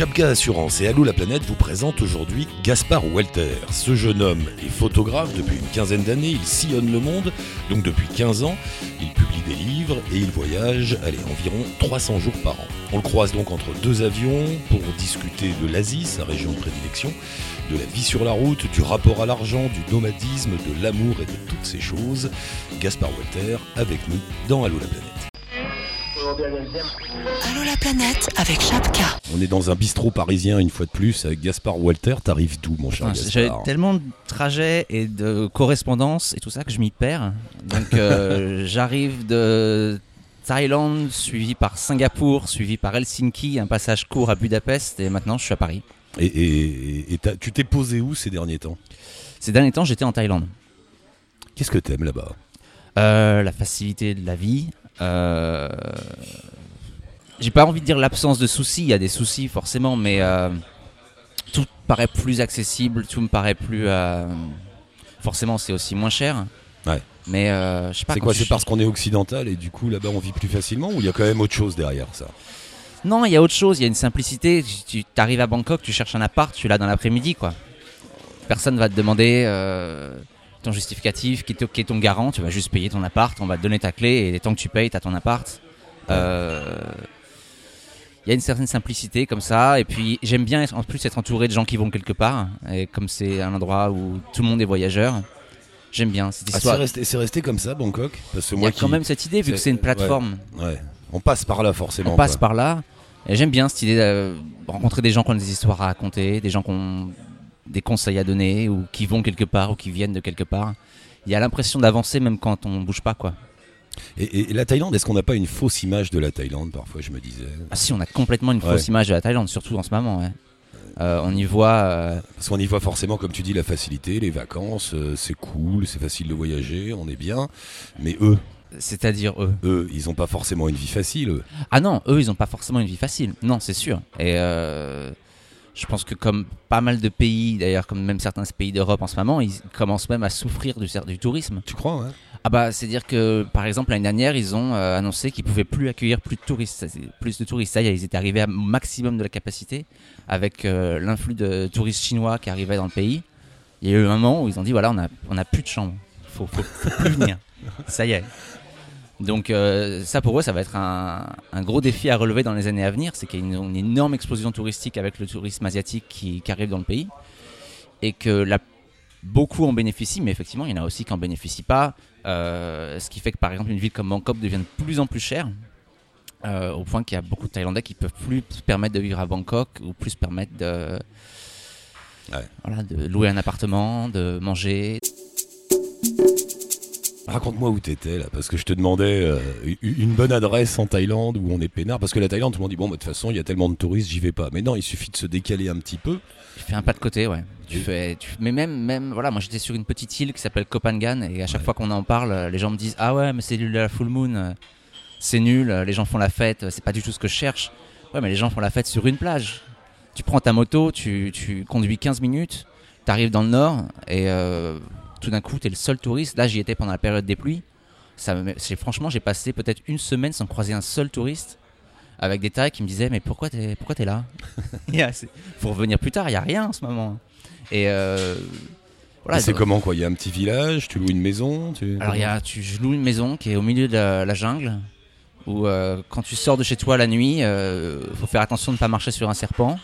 Chapka Assurance et Allô la planète vous présentent aujourd'hui Gaspard Walter. Ce jeune homme est photographe depuis une quinzaine d'années, il sillonne le monde, donc depuis 15 ans, il publie des livres et il voyage, allez, environ 300 jours par an. On le croise donc entre deux avions pour discuter de l'Asie, sa région de prédilection, de la vie sur la route, du rapport à l'argent, du nomadisme, de l'amour et de toutes ces choses. Gaspard Walter avec nous dans Allô la planète. Allô la planète avec Chapka. On est dans un bistrot parisien une fois de plus avec Gaspard Walter. T'arrives d'où mon cher J'avais Gaspard tellement de trajets et de correspondances et tout ça que je m'y perds. Donc euh, j'arrive de Thaïlande, suivi par Singapour, suivi par Helsinki, un passage court à Budapest et maintenant je suis à Paris. Et, et- et t'as- tu t'es posé où ces derniers temps? Ces derniers temps j'étais en Thaïlande. Qu'est-ce que t'aimes là-bas? Euh, la facilité de la vie. Euh, J'ai pas envie de dire l'absence de soucis, il y a des soucis forcément, mais euh, tout paraît plus accessible, tout me paraît plus. euh, Forcément, c'est aussi moins cher. Ouais. Mais euh, je sais pas. C'est quoi C'est parce qu'on est occidental et du coup là-bas on vit plus facilement ou il y a quand même autre chose derrière ça? Non, il y a autre chose, il y a une simplicité. Tu arrives à Bangkok, tu cherches un appart, tu l'as dans l'après-midi, quoi. Personne va te demander ton justificatif, qui est, qui est ton garant, tu vas juste payer ton appart, on va te donner ta clé et tant que tu payes, t'as ton appart. Euh, Il y a une certaine simplicité comme ça, et puis j'aime bien en plus être entouré de gens qui vont quelque part, et comme c'est un endroit où tout le monde est voyageur, j'aime bien cette Ah, c'est histoire. resté, c'est resté comme ça Bangkok? Parce que Il y moi a quand même cette idée, vu que c'est- une plateforme. Ouais. On passe par là forcément. on passe quoi. par là. Et j'aime bien cette idée de rencontrer des gens qui ont des histoires à raconter, des gens qui ont des conseils à donner, ou qui vont quelque part, ou qui viennent de quelque part. Il y a l'impression d'avancer même quand on bouge pas, quoi. Et, la Thaïlande, est-ce qu'on n'a pas une fausse image de la Thaïlande parfois Je me disais? Ah si, on a complètement une Ouais. fausse image de la Thaïlande, surtout en ce moment. ouais. Euh, on y voit. euh, Parce qu'on y voit forcément, comme tu dis, la facilité, les vacances, euh, c'est cool, c'est facile de voyager, on est bien. Mais eux, C'est-à-dire eux? eux, ils n'ont pas forcément une vie facile. eux. Ah non, eux, ils n'ont pas forcément une vie facile. Non, c'est sûr. Et euh, je pense que comme pas mal de pays, d'ailleurs, comme même certains pays d'Europe en ce moment, ils commencent même à souffrir du, du tourisme. Tu crois ouais Ah bah c'est dire que par exemple l'année dernière ils ont euh, annoncé qu'ils pouvaient plus accueillir plus de touristes, plus de touristes. Ça y est, ils étaient arrivés au maximum de la capacité avec euh, l'influx de touristes chinois qui arrivaient dans le pays. Il y a eu un moment où ils ont dit voilà on a on a plus de chambres, faut, faut, faut plus venir. Ça y est. Donc euh, ça pour eux ça va être un, un gros défi à relever dans les années à venir, c'est qu'il y a une, une énorme explosion touristique avec le tourisme asiatique qui, qui arrive dans le pays et que la beaucoup en bénéficient, mais effectivement, il y en a aussi qui n'en bénéficient pas. Euh, ce qui fait que, par exemple, une ville comme Bangkok devient de plus en plus chère, euh, au point qu'il y a beaucoup de Thaïlandais qui peuvent plus se permettre de vivre à Bangkok ou plus se permettre de, Ouais. voilà, de louer un appartement, de manger. Raconte-moi où t'étais là, parce que je te demandais euh, une bonne adresse en Thaïlande où on est peinard. Parce que la Thaïlande, tout le monde dit bon, bah, de toute façon, il y a tellement de touristes, j'y vais pas. Mais non, il suffit de se décaler un petit peu. Tu fais un pas de côté, ouais. Tu Oui. fais, tu- mais même, même, voilà, moi j'étais sur une petite île qui s'appelle Kopangan et à chaque Ouais. fois qu'on en parle, euh, les gens me disent ah ouais, mais c'est l'île de la full moon, c'est nul, euh, les gens font la fête, c'est pas du tout ce que je cherche. Ouais, mais les gens font la fête sur une plage. Tu prends ta moto, tu, tu conduis 15 minutes, t'arrives dans le nord et euh, tout d'un coup t'es le seul touriste. Là j'y étais pendant la période des pluies. Ça, franchement, j'ai passé peut-être une semaine sans croiser un seul touriste. Avec des Thaïs qui me disaient mais pourquoi t'es pourquoi t'es là? Il Faut revenir plus tard, il y a rien en ce moment. Et euh, voilà. C'est comment quoi? Il y a un petit village, tu loues une maison tu... Alors il y a, tu, je loue une maison qui est au milieu de la, la jungle où euh, quand tu sors de chez toi la nuit, euh, faut faire attention de ne pas marcher sur un serpent.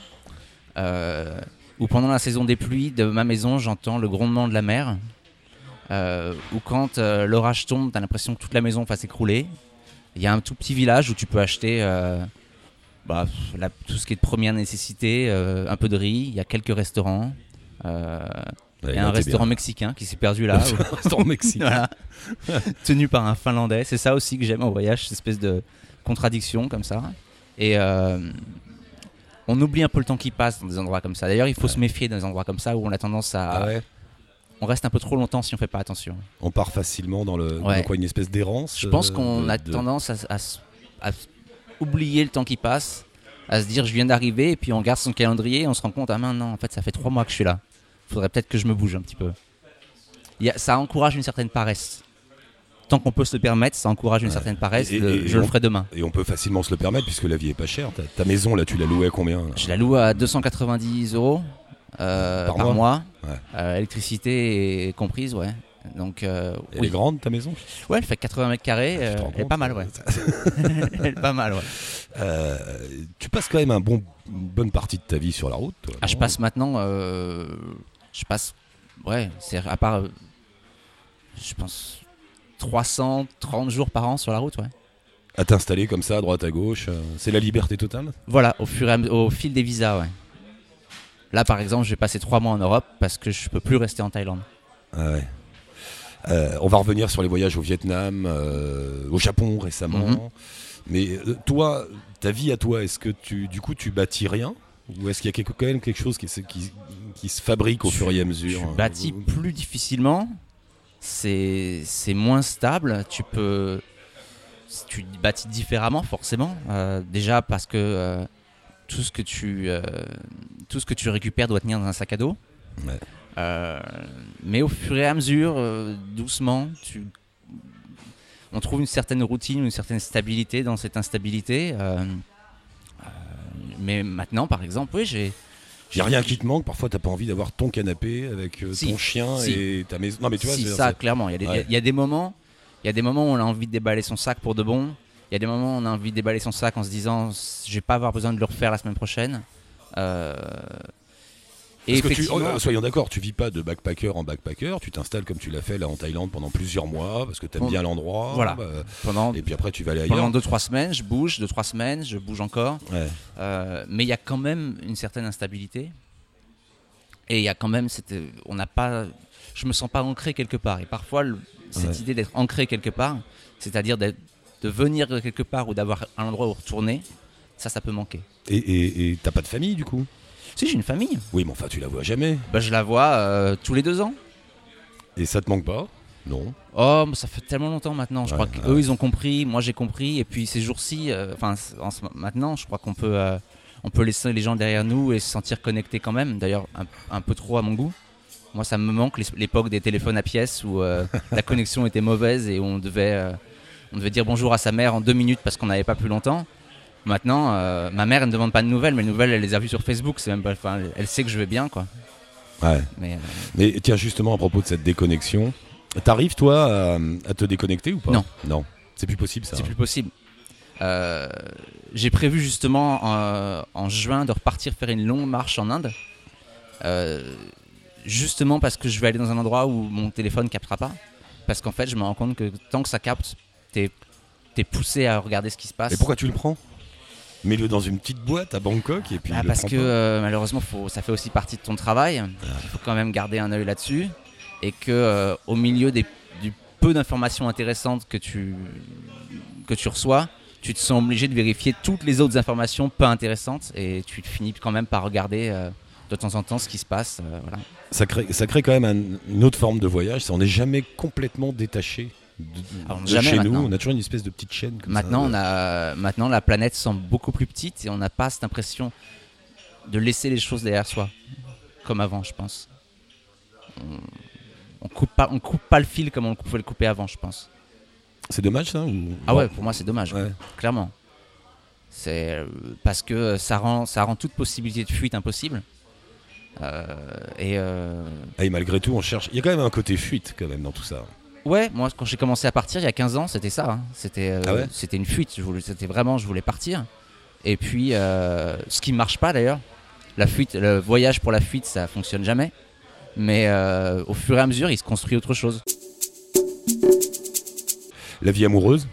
Euh, ou pendant la saison des pluies, de ma maison, j'entends le grondement de la mer. Euh, ou quand euh, l'orage tombe, t'as l'impression que toute la maison va s'écrouler. Il y a un tout petit village où tu peux acheter euh, bah, la- tout ce qui est de première nécessité, un peu de riz. Il y a quelques restaurants. Il y a un restaurant bien. mexicain qui s'est perdu là. Un restaurant mexicain. voilà. tenu par un Finlandais. C'est ça aussi que j'aime au voyage, cette espèce de contradiction comme ça. Et euh, on oublie un peu le temps qui passe dans des endroits comme ça. D'ailleurs, il faut se méfier dans des endroits comme ça où on a tendance à. Ah ouais On reste un peu trop longtemps si on fait pas attention. On part facilement dans le Ouais. dans quoi une espèce d'errance. Je pense euh, qu'on de- a de- tendance à, oublier le temps qui passe, à se dire je viens d'arriver et puis on regarde son calendrier et on se rend compte ah mince, non en fait ça fait trois mois que je suis là. Faudrait peut-être que je me bouge un petit peu. Il y a- ça encourage une certaine paresse. tant qu'on peut se le permettre, ça encourage une Ouais. certaine paresse. Et- le- et- je le ferai demain. Et on peut facilement se le permettre puisque la vie est pas chère. Ta, ta maison, là, tu l'as louée à combien? Là Je la loue à 290 euros euh, Par par, mois mois. Ouais. Euh, électricité est comprise, ouais. Donc, euh, Elle oui. est grande, ta maison? Ouais, elle fait 80 mètres carrés. euh, te rends elle est pas mal, ouais. elle est pas mal, ouais. Euh, Tu passes quand même un bon, une bonne partie de ta vie sur la route. toi, Ah, je passe maintenant. euh, je passe. Ouais, c'est à part. euh, je pense. 330 jours par an sur la route, ouais. À t'installer comme ça, à droite, à gauche. euh, C'est la liberté totale? Voilà, au, fur et à au fil des visas, ouais. Là, par exemple, vais passer 3 mois en Europe parce que je peux plus rester en Thaïlande. Ah ouais. Euh, on va revenir sur les voyages au Vietnam, euh, au Japon récemment. Mhm. Mais euh, toi, ta vie à toi, est-ce que tu, du coup, tu bâtis rien? Ou est-ce qu'il y a quelque, quand même quelque chose qui, se- qui, qui se fabrique au Je- fur et à mesure? Tu bâtis plus difficilement, c'est c'est moins stable, tu peux. Tu bâtis différemment, forcément. Euh, déjà parce que euh, tout, ce que tu, euh, tout ce que tu récupères doit tenir dans un sac à dos. Ouais. Euh, mais au fur et à mesure, euh, doucement, tu, on trouve une certaine routine, une certaine stabilité dans cette instabilité. mais maintenant, par exemple, oui, j'ai. Il n'y a rien qui te manque. Parfois, t'as pas envie d'avoir ton canapé avec Si, ton chien si. et ta maison. Non, mais tu vois, si, ça, clairement. Il y, Ouais. y a des moments, il y a des moments où on a envie de déballer son sac pour de bon. Il y a des moments où on a envie de déballer son sac en se disant, je vais pas avoir besoin de le refaire la semaine prochaine. Euh, et Parce que tu, effectivement, oh, soyons d'accord, tu vis pas de backpacker en backpacker, tu t'installes comme tu l'as fait là en Thaïlande pendant plusieurs mois parce que tu aimes Bon, bien l'endroit. voilà. bah, pendant et puis après tu vas aller pendant ailleurs. deux trois semaines, je bouge, deux trois semaines, je bouge encore. Ouais. Euh, mais il y a quand même une certaine instabilité. Et il y a quand même cette, on n'a pas, je me sens pas ancré quelque part. Et parfois, le- cette Ouais. idée d'être ancré quelque part, c'est-à-dire d'être- de venir quelque part ou d'avoir un endroit où retourner, ça, ça peut manquer. Et t'as pas de famille du coup? Si j'ai une famille, Oui, mais enfin tu la vois jamais. bah, je la vois euh, tous les deux ans. Et ça te manque pas? Non. Oh, mais ça fait tellement longtemps maintenant. Je Ouais, crois qu'eux ouais. ils ont compris, moi j'ai compris. Et puis ces jours-ci, euh, enfin maintenant, je crois qu'on peut, euh, on peut laisser les gens derrière nous et se sentir connectés quand même. D'ailleurs, un, un peu trop à mon goût. Moi, ça me manque l'époque des téléphones à pièces où la connexion était mauvaise et où on devait, on devait dire bonjour à sa mère en deux minutes parce qu'on n'avait pas plus longtemps. Maintenant, euh, ma mère elle ne demande pas de nouvelles, mais les nouvelles elle les a vues sur Facebook. C'est même pas, enfin, elle- sait que je vais bien, quoi. Ouais. Mais euh, Mais tiens, justement, à propos de cette déconnexion, t'arrives toi à, à te déconnecter ou pas? Non. Non. C'est plus possible ça. C'est hein. plus possible. Euh, J'ai prévu justement euh, en juin de repartir faire une longue marche en Inde. Justement parce que je vais aller dans un endroit où mon téléphone captera pas. Parce qu'en fait, je me rends compte que tant que ça capte, t'es es poussé à regarder ce qui se passe. Et pourquoi tu le prends? Mets-le dans une petite boîte à Bangkok et puis. Ah, parce que pas. euh, malheureusement, faut, ça fait aussi partie de ton travail. Il faut quand même garder un œil là-dessus. Et que euh, au milieu des, du peu d'informations intéressantes que tu, que tu reçois, tu te sens obligé de vérifier toutes les autres informations peu intéressantes. Et tu finis quand même par regarder euh, de temps en temps ce qui se passe. euh, voilà. ça, crée, ça crée quand même un- une autre forme de voyage. On n'est jamais complètement détaché de, Alors, de jamais chez nous. maintenant. On a toujours une espèce de petite chaîne. Comme Maintenant, ça, on a, maintenant, la planète semble beaucoup plus petite et on n'a pas cette impression de laisser les choses derrière soi, comme avant, je pense. On, on coupe pas, on coupe pas le fil comme on pouvait le couper avant, je pense. C'est dommage ça ou- Ah ouais, pour moi, c'est dommage, ouais. clairement. C'est euh, parce que ça rend, ça rend toute possibilité de fuite impossible. Euh, et euh, Ah, Et malgré tout, on cherche. Il y a quand même un côté fuite quand même dans tout ça. Ouais, moi quand j'ai commencé à partir il y a 15 ans, c'était ça. hein. C'était euh, Ah ouais c'était une fuite. Je voulais- C'était vraiment, je voulais partir. Et puis, euh, ce qui marche pas d'ailleurs, la fuite, le voyage pour la fuite, ça fonctionne jamais. Mais euh, au fur et à mesure, il se construit autre chose. La vie amoureuse.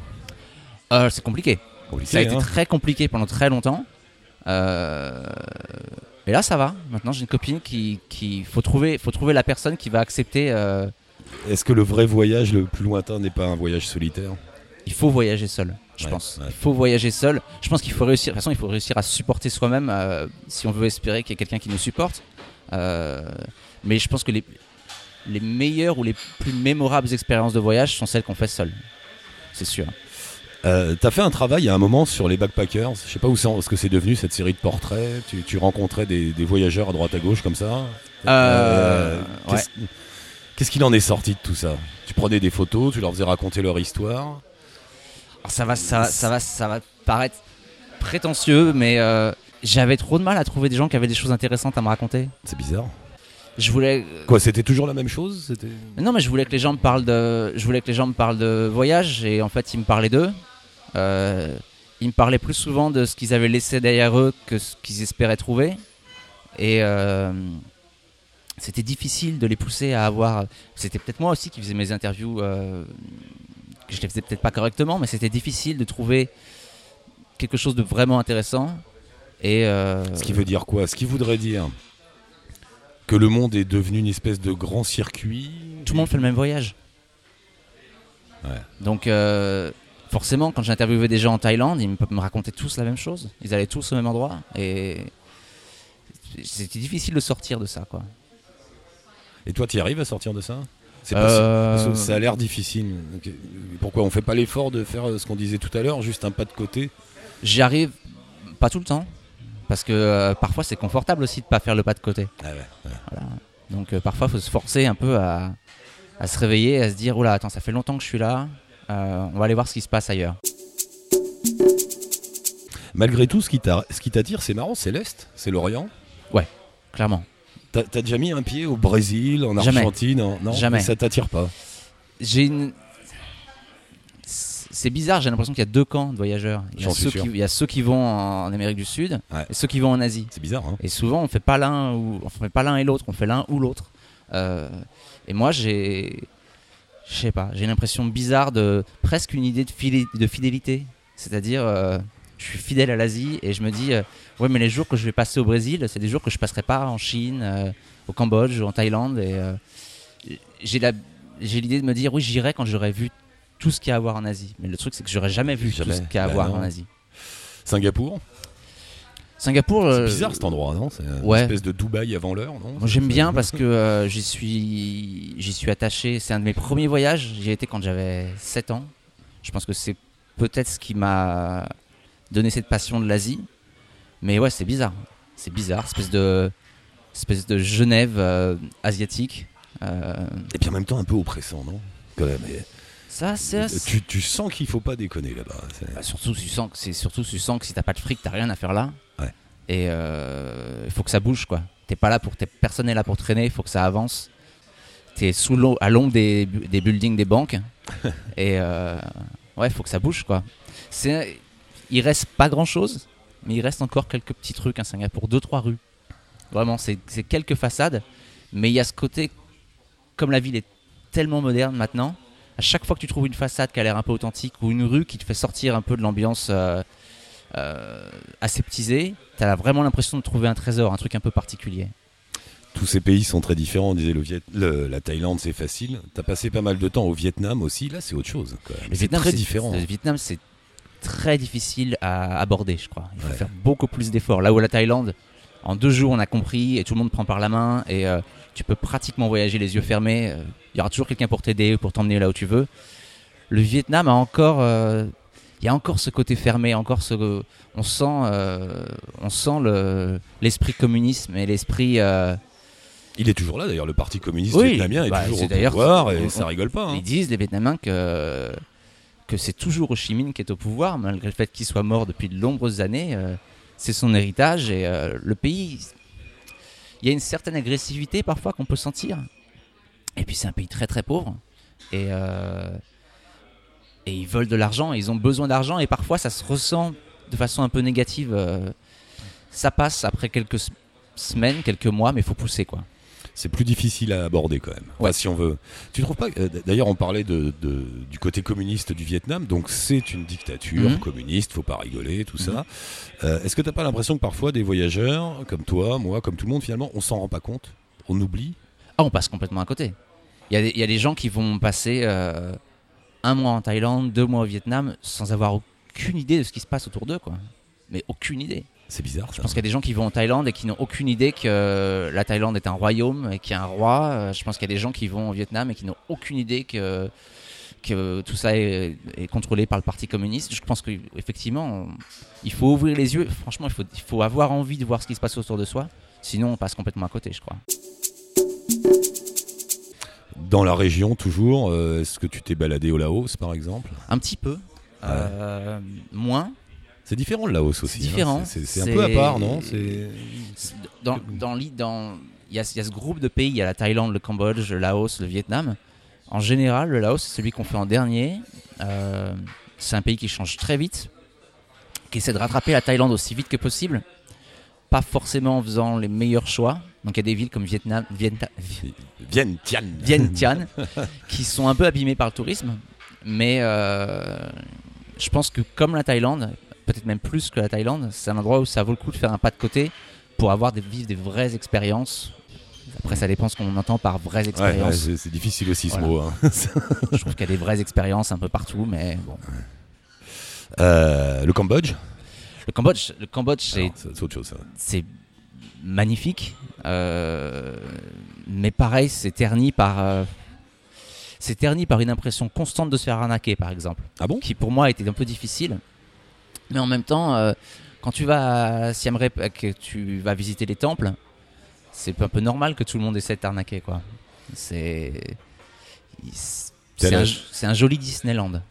C'est compliqué. compliqué, Ça a été hein. très compliqué pendant très longtemps. Euh, et là, ça va. Maintenant, j'ai une copine qui, qui faut trouver, faut trouver la personne qui va accepter. euh, Est-ce que le vrai voyage le plus lointain n'est pas un voyage solitaire il faut voyager seul, je Ouais, pense. ouais. Il faut voyager seul. Je pense qu'il faut réussir. De toute façon, il faut réussir à supporter soi-même euh, si on veut espérer qu'il y ait quelqu'un qui nous supporte. Euh, mais je pense que les, les meilleures ou les plus mémorables expériences de voyage sont celles qu'on fait seul. C'est sûr. Euh, T'as fait un travail à un moment sur les backpackers? Je sais pas où c'est, ce que c'est devenu cette série de portraits. Tu, tu rencontrais des, des voyageurs à droite à gauche comme ça? Euh, qu'est-ce- Qu'est-ce qu'il en est sorti de tout ça? Tu prenais des photos, tu leur faisais raconter leur histoire? Alors, ça va, ça, ça va, ça va paraître prétentieux, mais euh, j'avais trop de mal à trouver des gens qui avaient des choses intéressantes à me raconter. C'est bizarre. Je voulais. Quoi, c'était toujours la même chose? C'était Non, mais je voulais que les gens me parlent de, je voulais que les gens me parlent de voyage et en fait ils me parlaient d'eux. Euh, ils me parlaient plus souvent de ce qu'ils avaient laissé derrière eux que ce qu'ils espéraient trouver. Et euh, c'était difficile de les pousser à avoir. C'était peut-être moi aussi qui faisais mes interviews, euh, je les faisais peut-être pas correctement, mais c'était difficile de trouver quelque chose de vraiment intéressant. Et euh, Ce qui veut dire quoi? Ce qui voudrait dire que le monde est devenu une espèce de grand circuit. tout le monde fait le même voyage. Ouais. Donc euh, forcément, quand j'interviewais des gens en Thaïlande, ils me, me racontaient tous la même chose. Ils allaient tous au même endroit et c'était difficile de sortir de ça, quoi. Et toi, tu y arrives à sortir de ça? C'est pas Euh, parce que ça a l'air difficile. Pourquoi on fait pas l'effort de faire euh, ce qu'on disait tout à l'heure, juste un pas de côté? J'y arrive pas tout le temps parce que euh, parfois c'est confortable aussi de pas faire le pas de côté. Ah ouais. Voilà. Donc euh, parfois il faut se forcer un peu à, à se réveiller, à se dire oula attends ça fait longtemps que je suis là, on va aller voir ce qui se passe ailleurs. Malgré tout, ce qui t'attire, c'est marrant, c'est l'Est, c'est l'Orient. Clairement. T'as déjà mis un pied au Brésil, en Jamais. Argentine en- Non, Jamais. ça t'attire pas. J'ai une c'est bizarre, j'ai l'impression qu'il y a deux camps de voyageurs. Il y, a ceux qui, il y a ceux qui vont en Amérique du Sud Ouais. et ceux qui vont en Asie. C'est bizarre, hein Et souvent, on fait pas l'un ou on fait pas l'un et l'autre, on fait l'un ou l'autre. Euh, et moi, j'ai, je sais pas, j'ai l'impression bizarre de presque une idée de, fili- de fidélité. C'est-à-dire, euh, je suis fidèle à l'Asie et je me dis, euh, ouais, mais les jours que je vais passer au Brésil, c'est des jours que je passerai pas en Chine, euh, au Cambodge, ou en Thaïlande. Et euh, j'ai la, j'ai l'idée de me dire, oui, j'irai quand j'aurai vu tout ce qu'il y a à voir en Asie. Mais le truc, c'est que j'aurais jamais vu Jamais. tout ce qu'il y a à Bah voir non. en Asie. Singapour Singapour, C'est euh, bizarre cet endroit, non? C'est une ouais. espèce de Dubaï avant l'heure, non? Moi, J'aime bien parce que euh, j'y suis, j'y suis attaché. C'est un de mes premiers voyages. J'y ai été quand j'avais 7 ans. Je pense que c'est peut-être ce qui m'a donné cette passion de l'Asie. Mais ouais, c'est bizarre. C'est bizarre, espèce de, espèce de Genève euh, asiatique. Euh, Et puis en même temps un peu oppressant, non? Quand même. ça, c'est tu, tu sens qu'il faut pas déconner là-bas. c'est- Bah, surtout, tu sens que c'est surtout tu sens que si t'as pas de fric, t'as rien à faire là. Ouais. Et euh, il faut que ça bouge quoi. T'es pas là pour, t'es personne n'est là pour traîner. Il faut que ça avance. T'es sous l'eau, à l'ombre des, des buildings des banques. et euh, ouais, il faut que ça bouge quoi. C'est, il reste pas grand chose, mais il reste encore quelques petits trucs à Singapour, deux trois rues. Vraiment, c'est, quelques façades, mais il y a ce côté, comme la ville est tellement moderne maintenant, à chaque fois que tu trouves une façade qui a l'air un peu authentique ou une rue qui te fait sortir un peu de l'ambiance euh, euh, aseptisée, tu as vraiment l'impression de trouver un trésor, un truc un peu particulier. Tous ces pays sont très différents. On disait le Viet... le- la Thaïlande, c'est facile. T'as passé pas mal de temps au Vietnam aussi. Là, c'est autre chose. quand même. Le C'est Vietnam, très différent. Le Vietnam, c'est très difficile à aborder, je crois. Il faut Ouais. faire beaucoup plus d'efforts. Là où la Thaïlande, en deux jours, on a compris et tout le monde prend par la main et euh, tu peux pratiquement voyager les yeux fermés. Euh, Il y aura toujours quelqu'un pour t'aider, pour t'emmener là où tu veux. Le Vietnam a encore, euh, il y a encore ce côté fermé, encore ce, on sent, euh, on sent le l'esprit communisme et l'esprit. Il est toujours là d'ailleurs. Le Parti communiste Oui, vietnamien est bah, toujours c'est au pouvoir et on- ça rigole pas. hein. Ils disent, les Vietnamiens, que, que c'est toujours Ho qui est au pouvoir, malgré le fait qu'il soit mort depuis de nombreuses années. euh, c'est son héritage et euh, le pays. Il y a une certaine agressivité parfois qu'on peut sentir. Et puis c'est un pays très très pauvre. Et, euh, et ils veulent de l'argent, ils ont besoin d'argent et parfois ça se ressent de façon un peu négative. ça passe après quelques semaines, quelques mois, mais il faut pousser quoi. C'est plus difficile à aborder quand même. Enfin, Ouais. si on veut. Tu trouves pas euh, D'ailleurs, on parlait de, de- du côté communiste du Vietnam. Donc c'est une dictature Mhm. communiste. Faut pas rigoler, tout ça. Euh, Est-ce que t'as pas l'impression que parfois des voyageurs, comme toi, moi, comme tout le monde, finalement, on s'en rend pas compte? On oublie? Ah, on passe complètement à côté. Il y, a des- il y a des gens qui vont passer euh, un mois en Thaïlande, deux mois au Vietnam, sans avoir aucune idée de ce qui se passe autour d'eux, quoi. Mais aucune idée. C'est bizarre. Je ça. pense qu'il y a des gens qui vont en Thaïlande et qui n'ont aucune idée que euh, la Thaïlande est un royaume et qu'il y a un roi. Euh, Je pense qu'il y a des gens qui vont au Vietnam et qui n'ont aucune idée que, que tout ça est, est contrôlé par le Parti communiste. Je pense qu'effectivement, il faut ouvrir les yeux. Franchement, il faut, il faut avoir envie de voir ce qui se passe autour de soi. Sinon, on passe complètement à côté, je crois. Dans la région, toujours, euh, est-ce que tu t'es baladé au Laos, par exemple? Un petit peu. Euh, moins. C'est différent le Laos aussi. C'est différent. hein. C'est c'est un peu à part, non Dans, dans, dans- il y, a, il y a ce groupe de pays, il y a la Thaïlande, le Cambodge, le Laos, le Vietnam. En général, le Laos, c'est celui qu'on fait en dernier. Euh, c'est un pays qui change très vite, qui essaie de rattraper la Thaïlande aussi vite que possible. Pas forcément en faisant les meilleurs choix. Donc il y a des villes comme Vietnam. Vientiane, qui sont un peu abîmés par le tourisme. Mais euh, je pense que comme la Thaïlande, peut-être même plus que la Thaïlande, c'est un endroit où ça vaut le coup de faire un pas de côté pour avoir des, vivre des vraies expériences. Après, ça dépend ce qu'on entend par vraies Ouais, ouais, expériences. c'est difficile aussi ce Voilà. mot. hein. je trouve qu'il y a des vraies expériences un peu partout, mais bon. Euh, le Cambodge Le Cambodge, le Cambodge, c'est autre chose. c'est magnifique, euh, mais pareil, c'est terni par, euh, c'est terni par une impression constante de se faire arnaquer, par exemple. Ah bon? qui pour moi était un peu difficile. Mais en même temps, euh, quand tu vas à Siem Reap, euh, que tu vas visiter les temples, c'est un peu normal que tout le monde essaie de t'arnaquer, quoi. C'est un, joli Disneyland.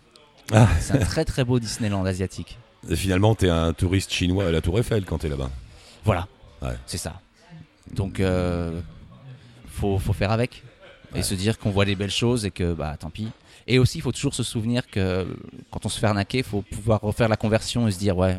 Ah. C'est un très très beau Disneyland asiatique. Et Finalement, t'es un touriste chinois à la Tour Eiffel quand t'es là-bas. Voilà, Ouais. c'est ça. Donc, euh, faut, faut faire avec et se dire qu'on voit des belles choses et que bah tant pis. Et aussi, il faut toujours se souvenir que quand on se fait arnaquer, il faut pouvoir refaire la conversion et se dire ouais,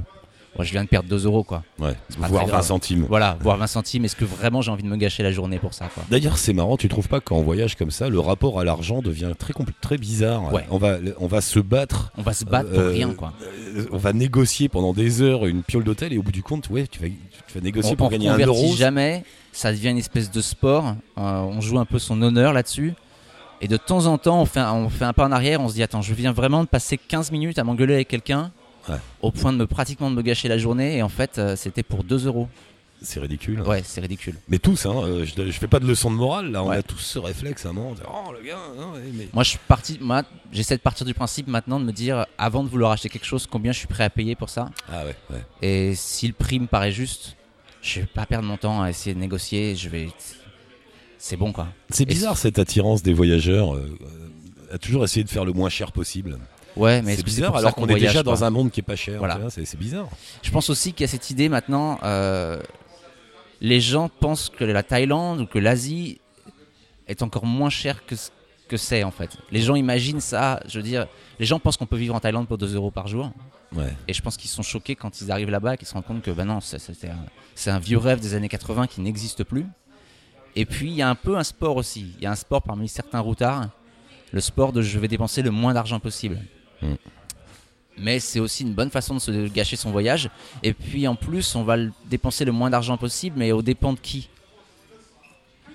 ouais, je viens de perdre 2 euros quoi. Ouais, voire très 20 grave. centimes. Voilà, voire 20 centimes. Est-ce que vraiment j'ai envie de me gâcher la journée pour ça quoi? D'ailleurs, c'est marrant, tu trouves pas qu'en voyage comme ça, le rapport à l'argent devient très très bizarre? Ouais. On va on va se battre, On va se battre pour Euh, rien quoi. euh, on va négocier pendant des heures une piole d'hôtel et au bout du compte, ouais, tu vas tu vas négocier On, pour on gagner un euro. jamais. Ça devient une espèce de sport. Euh, on joue un peu son honneur là-dessus. Et de temps en temps, on fait, un, on fait un pas en arrière. On se dit attends, je viens vraiment de passer 15 minutes à m'engueuler avec quelqu'un. Ouais. Au point de me pratiquement de me gâcher la journée. Et en fait, euh, c'était pour 2 euros. C'est ridicule. Ouais, c'est ridicule. Mais tous, hein, euh, je, je fais pas de leçon de morale là, on Ouais. a tous ce réflexe à un moment. de, Oh le gars, non, ouais, mais... Moi, je suis parti. Moi, j'essaie de partir du principe maintenant de me dire, avant de vouloir acheter quelque chose, combien je suis prêt à payer pour ça? Ah ouais, ouais. Et si le prix me paraît juste, je vais pas perdre mon temps à essayer de négocier. Je vais. C'est bon quoi. C'est bizarre cette attirance des voyageurs euh, euh, à toujours essayer de faire le moins cher possible. Ouais, mais c'est bizarre alors qu'on est déjà dans un monde qui est pas cher. Voilà. C'est bizarre. Je pense aussi qu'il y a cette idée maintenant. euh, les gens pensent que la Thaïlande ou que l'Asie est encore moins cher que ce que c'est en fait. Les gens imaginent ça. Je veux dire, les gens pensent qu'on peut vivre en Thaïlande pour 2 euros par jour. Ouais. Et je pense qu'ils sont choqués quand ils arrivent là-bas et qu'ils se rendent compte que bah non, c'est- c'est un, c'est un vieux rêve des années 80 qui n'existe plus. Et puis il y a un peu un sport aussi. Il y a un sport parmi certains routards, le sport de je vais dépenser le moins d'argent possible. Mm. Mais c'est aussi une bonne façon de se gâcher son voyage. Et puis en plus, on va le dépenser le moins d'argent possible, mais au dépend de qui.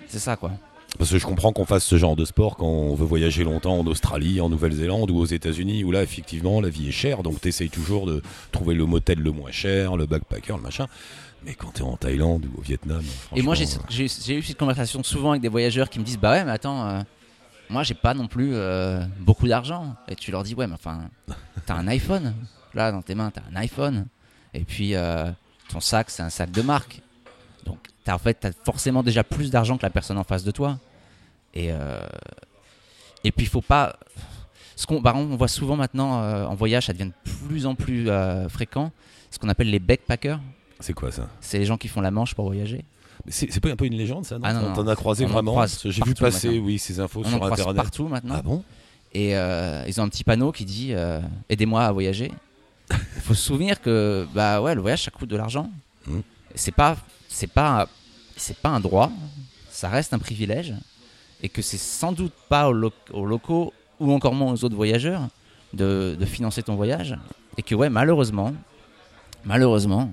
C'est ça quoi. Parce que je comprends qu'on fasse ce genre de sport quand on veut voyager longtemps en Australie, en Nouvelle-Zélande ou aux États-Unis, où là, effectivement, la vie est chère, donc tu essayes toujours de trouver le motel le moins cher, le backpacker, le machin. Mais quand tu es en Thaïlande ou au Vietnam. Et moi, j'ai eu cette conversation souvent avec des voyageurs qui me disent Bah ouais, mais attends, euh, moi j'ai pas non plus euh, beaucoup d'argent. Et tu leur dis Ouais, mais enfin, t'as un iPhone. Là, dans tes mains, t'as un iPhone. Et puis, euh, ton sac, c'est un sac de marque. Donc, t'as en fait, t'as forcément déjà plus d'argent que la personne en face de toi. Et, euh, et puis, il faut pas. Ce qu'on bah, on voit souvent maintenant en voyage, ça devient de plus en plus fréquent, ce qu'on appelle les backpackers. C'est quoi ça C'est les gens qui font la manche pour voyager. C'est pas un peu une légende ça non Ah non, T'en- as croisé On en vraiment J'ai vu passer, maintenant. oui, ces infos On en sur croise internet. partout maintenant. Ah bon Et euh, ils ont un petit panneau qui dit euh, Aidez-moi à voyager. Il faut se souvenir que bah ouais, le voyage ça coûte de l'argent. Mhm. C'est pas c'est pas c'est pas un droit, ça reste un privilège et que c'est sans doute pas aux, lo- aux locaux ou encore moins aux autres voyageurs de, de financer ton voyage et que ouais malheureusement malheureusement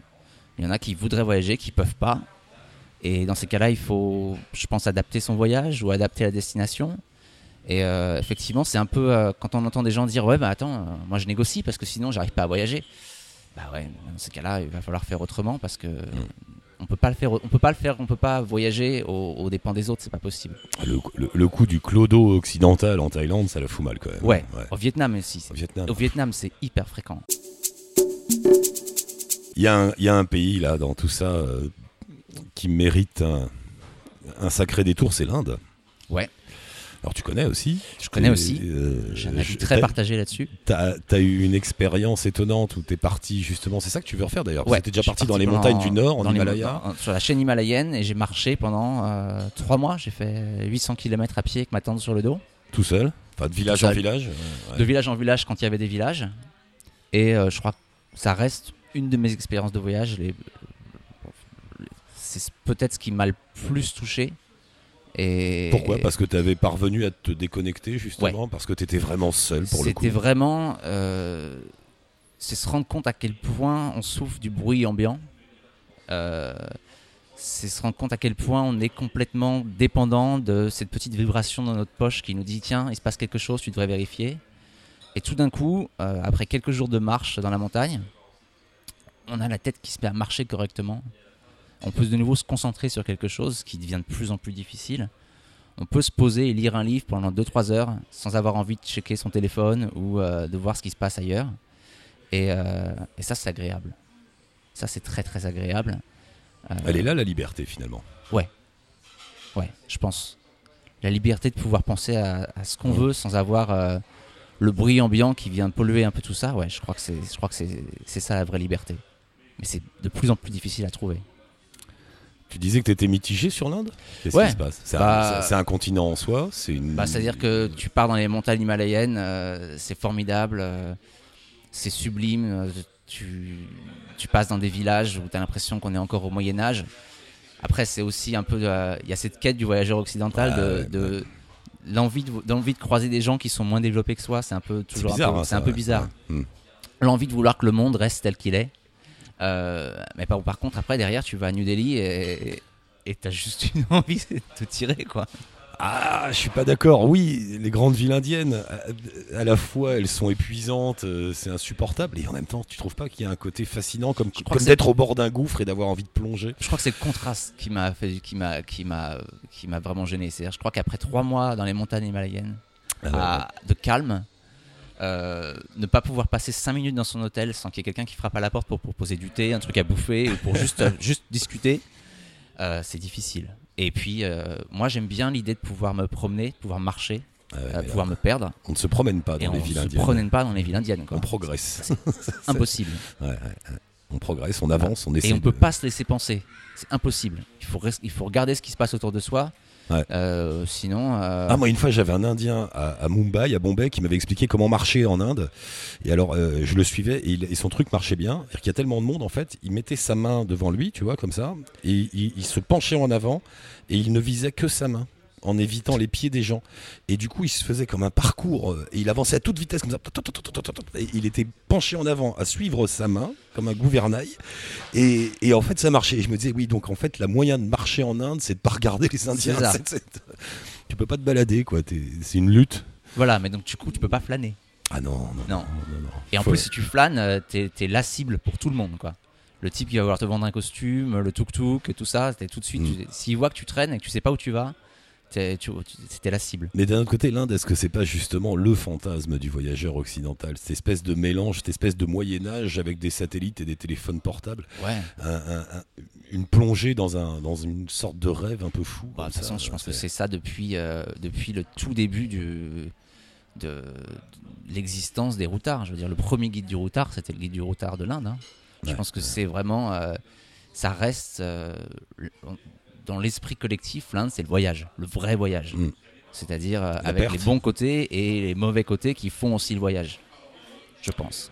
il y en a qui voudraient voyager qui peuvent pas et dans ces cas-là il faut je pense adapter son voyage ou adapter la destination et euh, effectivement, c'est un peu euh, quand on entend des gens dire ouais bah attends, euh, moi je négocie parce que sinon j'arrive pas à voyager. Bah ouais, dans ce cas-là, il va falloir faire autrement parce que on peut pas le faire, on peut pas le faire, on peut pas voyager aux, aux dépens des autres, c'est pas possible. le, le, le coup du clodo occidental en Thaïlande, ça la fout mal quand même. Ouais. Au Vietnam aussi. c'est- Au Vietnam. Au Vietnam, c'est hyper fréquent. Il y, a un- il y a un pays là dans tout ça euh, qui mérite un, un sacré détour, c'est l'Inde. Ouais. Alors tu connais aussi Je connais aussi. euh, J'ai un avis très partagé là-dessus. T'as as eu une expérience étonnante où t'es parti justement, c'est ça que tu veux refaire d'ailleurs Ouais, T'étais déjà parti dans les montagnes du Nord, en Himalaya sur la chaîne himalayenne et j'ai marché pendant euh, trois mois. J'ai fait 800 km à pied avec ma tente sur le dos, Tout seul Enfin, de village en village euh, ouais. de village en village quand il y avait des villages. Et euh, je crois que ça reste une de mes expériences de voyage. Les... C'est peut-être ce qui m'a le plus touché. Et Pourquoi? Parce que t'avais parvenu à te déconnecter justement Parce que t'étais vraiment seul pour le coup C'était vraiment. euh, c'est se rendre compte à quel point on souffre du bruit ambiant. Euh, c'est se rendre compte à quel point on est complètement dépendant de cette petite vibration dans notre poche qui nous dit tiens, il se passe quelque chose, tu devrais vérifier. Et tout d'un coup, euh, après quelques jours de marche dans la montagne, on a la tête qui se met à marcher correctement. On peut de nouveau se concentrer sur quelque chose qui devient de plus en plus difficile. On peut se poser et lire un livre pendant 2-3 heures sans avoir envie de checker son téléphone ou euh, de voir ce qui se passe ailleurs. Et, euh, et ça, c'est agréable. Ça, c'est très très agréable. Euh, Elle est là la liberté finalement. Ouais, je pense. La liberté de pouvoir penser à, à ce qu'on veut sans avoir le bruit ambiant qui vient polluer un peu tout ça. Ouais, je crois que c'est, je crois que c'est, c'est ça la vraie liberté. Mais c'est de plus en plus difficile à trouver. Tu disais que t'étais mitigé sur l'Inde? Qu'est-ce Ouais. qui se passe? C'est un- Bah- c'est- un, continent en soi C'est une. Bah, C'est-à-dire que tu pars dans les montagnes himalayennes, euh, c'est formidable, euh, c'est sublime. euh, tu, tu passes dans des villages où tu as l'impression qu'on est encore au Moyen Âge. Après, c'est aussi un peu... Il y a cette quête du voyageur occidental Ouais, de... ouais, de L'envie de, de croiser des gens qui sont moins développés que soi, c'est un peu toujours un bizarre. peu- hein, c'est ça, un peu ouais. bizarre. Hmm. L'envie de vouloir que le monde reste tel qu'il est. Euh, mais par, par contre, après, derrière, tu vas à New Delhi et t'as juste une envie, de te tirer, quoi. Ah, je suis pas d'accord. Oui, les grandes villes indiennes, à, à la fois elles sont épuisantes, euh, c'est insupportable, et en même temps, tu trouves pas qu'il y a un côté fascinant comme, comme d'être au bord d'un gouffre et d'avoir envie de plonger Je crois que c'est le contraste qui m'a fait, qui m'a, qui m'a, qui m'a vraiment gêné. C'est-à-dire, je crois qu'après trois mois dans les montagnes himalayennes, à- de calme, euh, ne pas pouvoir passer cinq minutes dans son hôtel sans qu'il y ait quelqu'un qui frappe à la porte pour proposer du thé, un truc à bouffer ou pour juste, juste discuter, euh, c'est difficile. Et puis, euh, moi, j'aime bien l'idée de pouvoir me promener, de pouvoir marcher, Ah ouais, mais là, pouvoir me perdre. on ne se promène pas dans on les ne villes se indiennes. promène pas dans les villes indiennes. Quoi. On progresse. Impossible. Ouais, ouais, ouais. On progresse, on avance, on essaie. Et on de- peut pas se laisser penser. C'est impossible. Il faut, res- il faut regarder ce qui se passe autour de soi. Ouais. Euh, sinon, euh, Ah moi une fois j'avais un Indien à, à Mumbai, à Bombay, qui m'avait expliqué comment marcher en Inde. Et alors euh, je le suivais et, il- et son truc marchait bien. Qu'il y a tellement de monde en fait, il mettait sa main devant lui, tu vois, comme ça, et il, il se penchait en avant et il ne visait que sa main en évitant les pieds des gens. Et du coup, il se faisait comme un parcours euh, et il avançait à toute vitesse comme ça. Et il était penché en avant à suivre sa main comme un gouvernail. Et, et en fait, ça marchait. Et je me disais, oui, donc en fait, la moyen de marcher en Inde, c'est de pas regarder les Indiens. C'est- c'est- Tu peux pas te balader, quoi. C'est une lutte. voilà, mais donc du coup, tu peux pas flâner. Ah non, non, Non. non, non. Et en Faut- plus, si tu flânes, euh, t'es es la cible pour tout le monde, quoi. Le type qui va vouloir te vendre un costume, le tuk-tuk, tout ça, t'es tout de suite. Mm. tu- S'il voit que tu traînes et que tu sais pas où tu vas, c'était la cible. Mais d'un autre côté, l'Inde, est-ce que c'est pas justement le fantasme du voyageur occidental Cette espèce de mélange, cette espèce de Moyen-Âge avec des satellites et des téléphones portables? Ouais. Un- un- un- Une plongée dans, un, dans une sorte de rêve un peu fou. Bah, de toute façon, je pense que c'est- ça depuis, euh, depuis le tout début du, de, de l'existence des routards. Je veux dire, le premier guide du routard, c'était le guide du routard de l'Inde. hein. Je pense que c'est vraiment. euh, ça reste. euh, dans l'esprit collectif, l'Inde, c'est le voyage, le vrai voyage. Mm. C'est-à-dire euh, avec perte. les bons côtés et les mauvais côtés qui font aussi le voyage. Je pense.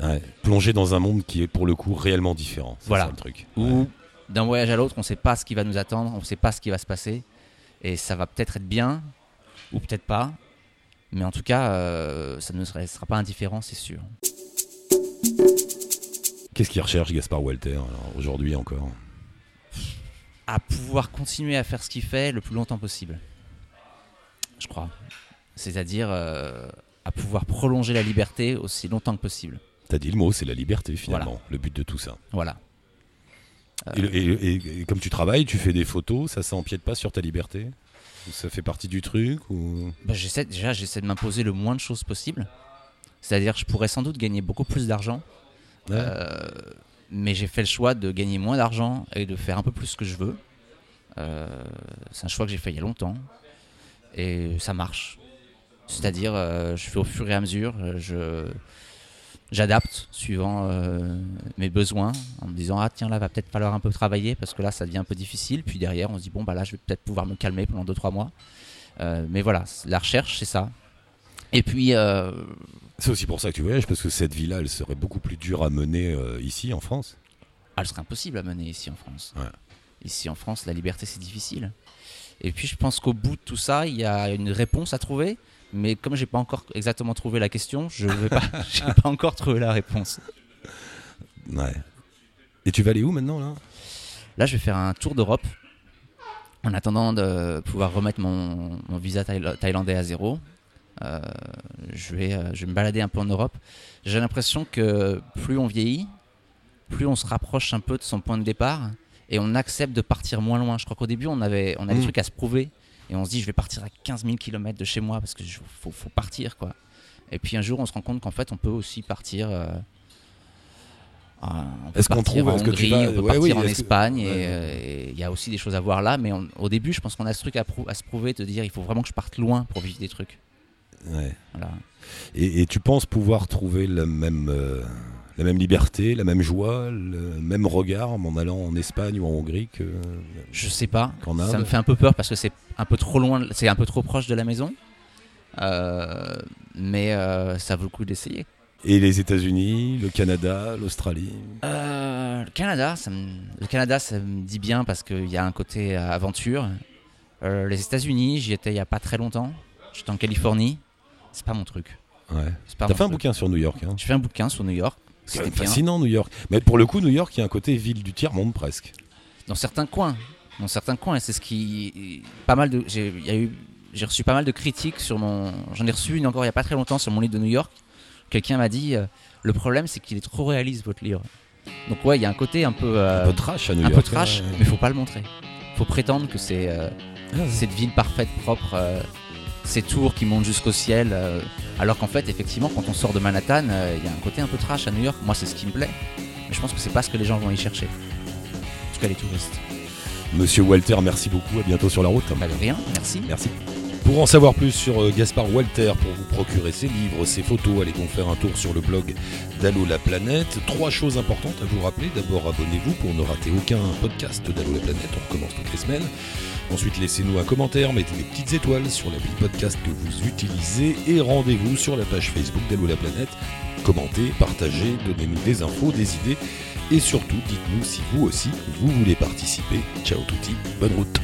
Ouais, plonger dans un monde qui est pour le coup réellement différent. Voilà. ça le truc. Ou d'un voyage à l'autre, on ne sait pas ce qui va nous attendre, on ne sait pas ce qui va se passer. Et ça va peut-être être bien, ou peut-être pas. Mais en tout cas, euh, ça ne sera, sera pas indifférent, c'est sûr. Qu'est-ce qu'il recherche Gaspard Walter aujourd'hui encore? À pouvoir continuer à faire ce qu'il fait le plus longtemps possible. Je crois. C'est-à-dire euh, à pouvoir prolonger la liberté aussi longtemps que possible. T'as dit le mot, c'est la liberté finalement, le but de tout ça. Voilà. Et, le- et- et- et comme tu travailles, tu fais des photos, ça s'empiète pas sur ta liberté? Ça fait partie du truc ou... Bah, j'essaie, déjà, j'essaie de m'imposer le moins de choses possible. C'est-à-dire que je pourrais sans doute gagner beaucoup plus d'argent. Ouais. Euh, mais j'ai fait le choix de gagner moins d'argent et de faire un peu plus ce que je veux. Euh, c'est un choix que j'ai fait il y a longtemps. et ça marche. C'est-à-dire, euh, je fais au fur et à mesure, euh, je j'adapte suivant mes besoins, en me disant ah tiens là va peut-être falloir un peu travailler parce que là ça devient un peu difficile. Puis derrière on se dit bon bah là je vais peut-être pouvoir me calmer pendant 2-3 mois. Mais voilà, la recherche c'est ça. Et puis C'est aussi pour ça que tu voyages, parce que cette vie-là, elle serait beaucoup plus dure à mener euh, ici en France. ah, elle serait impossible à mener ici en France. Ouais. Ici en France, la liberté c'est difficile. Et puis je pense qu'au bout de tout ça, il y a une réponse à trouver. Mais comme j'ai pas encore exactement trouvé la question, je vais pas, j'ai pas encore trouvé la réponse. Ouais. Et tu vas aller où maintenant là? Là, je vais faire un tour d'Europe en attendant de pouvoir remettre mon, mon visa thaï- thaïlandais à zéro. Euh, je, vais, euh, je vais me balader un peu en Europe. J'ai l'impression que plus on vieillit, plus on se rapproche un peu de son point de départ et on accepte de partir moins loin. Je crois qu'au début, on avait, on a des Mm. trucs à se prouver et on se dit je vais partir à 15 000 km de chez moi parce que je- faut, faut partir quoi. Et puis un jour, on se rend compte qu'en fait, on peut aussi partir. euh, Est-ce qu'on trouve- en est-ce que tu Hongrie, vas- on peut ouais, partir oui, en que- Espagne et euh, il y a aussi des choses à voir là. Mais on- au début, je pense qu'on a ce truc à, à se prouver, de dire il faut vraiment que je parte loin pour vivre des trucs. Ouais. Voilà. Et, et tu penses pouvoir trouver la même, euh, la même liberté, la même joie, le même regard en allant en Espagne ou en Hongrie que... Je sais pas. Ça me fait un peu peur parce que c'est un peu trop loin, c'est un peu trop proche de la maison. Euh, mais euh, ça vaut le coup d'essayer. Et les États-Unis, le Canada, l'Australie? Euh, le Canada, ça me, le Canada, ça me dit bien parce qu'il y a un côté aventure. Les États-Unis, j'y étais il y a pas très longtemps. J'étais en Californie. C'est pas mon truc. Ouais. T'as mon fait un bouquin sur New York. Hein. J'ai fait un bouquin sur New York. C'est fascinant New York. Mais pour le coup, New York, il y a un côté ville du tiers-monde presque. Dans certains coins. Dans certains coins. Et c'est ce qui. Pas mal de. J'ai eu- reçu pas mal de critiques sur mon. J'en ai reçu une encore il y a pas très longtemps sur mon livre de New York. Quelqu'un m'a dit euh, le problème c'est qu'il est trop réaliste votre livre. Donc ouais, il y a un côté un peu. euh, un peu trash à New un York. peu trash, hein. mais faut pas le montrer. Faut prétendre que c'est euh, cette ville parfaite, propre, ces tours qui montent jusqu'au ciel. euh, alors qu'en fait, effectivement, quand on sort de Manhattan, euh, il y a un côté un peu trash à New York. Moi, c'est ce qui me plaît. Mais je pense que c'est pas ce que les gens vont y chercher. En tout cas, les touristes. Monsieur Walter, merci beaucoup. À bientôt sur la route. Pas de rien, merci. Merci. Pour en savoir plus sur euh, Gaspard Walter, pour vous procurer ses livres, ses photos, allez donc faire un tour sur le blog d'Allo la planète. Trois choses importantes à vous rappeler. D'abord, abonnez-vous pour ne rater aucun podcast d'Allo la planète. On recommence toutes les semaines. Ensuite, laissez-nous un commentaire, mettez des petites étoiles sur l'appli podcast que vous utilisez et rendez-vous sur la page Facebook d'Allo la planète. Commentez, partagez, donnez-nous des infos, des idées et surtout, dites-nous si vous aussi vous voulez participer. Ciao touti, bonne route.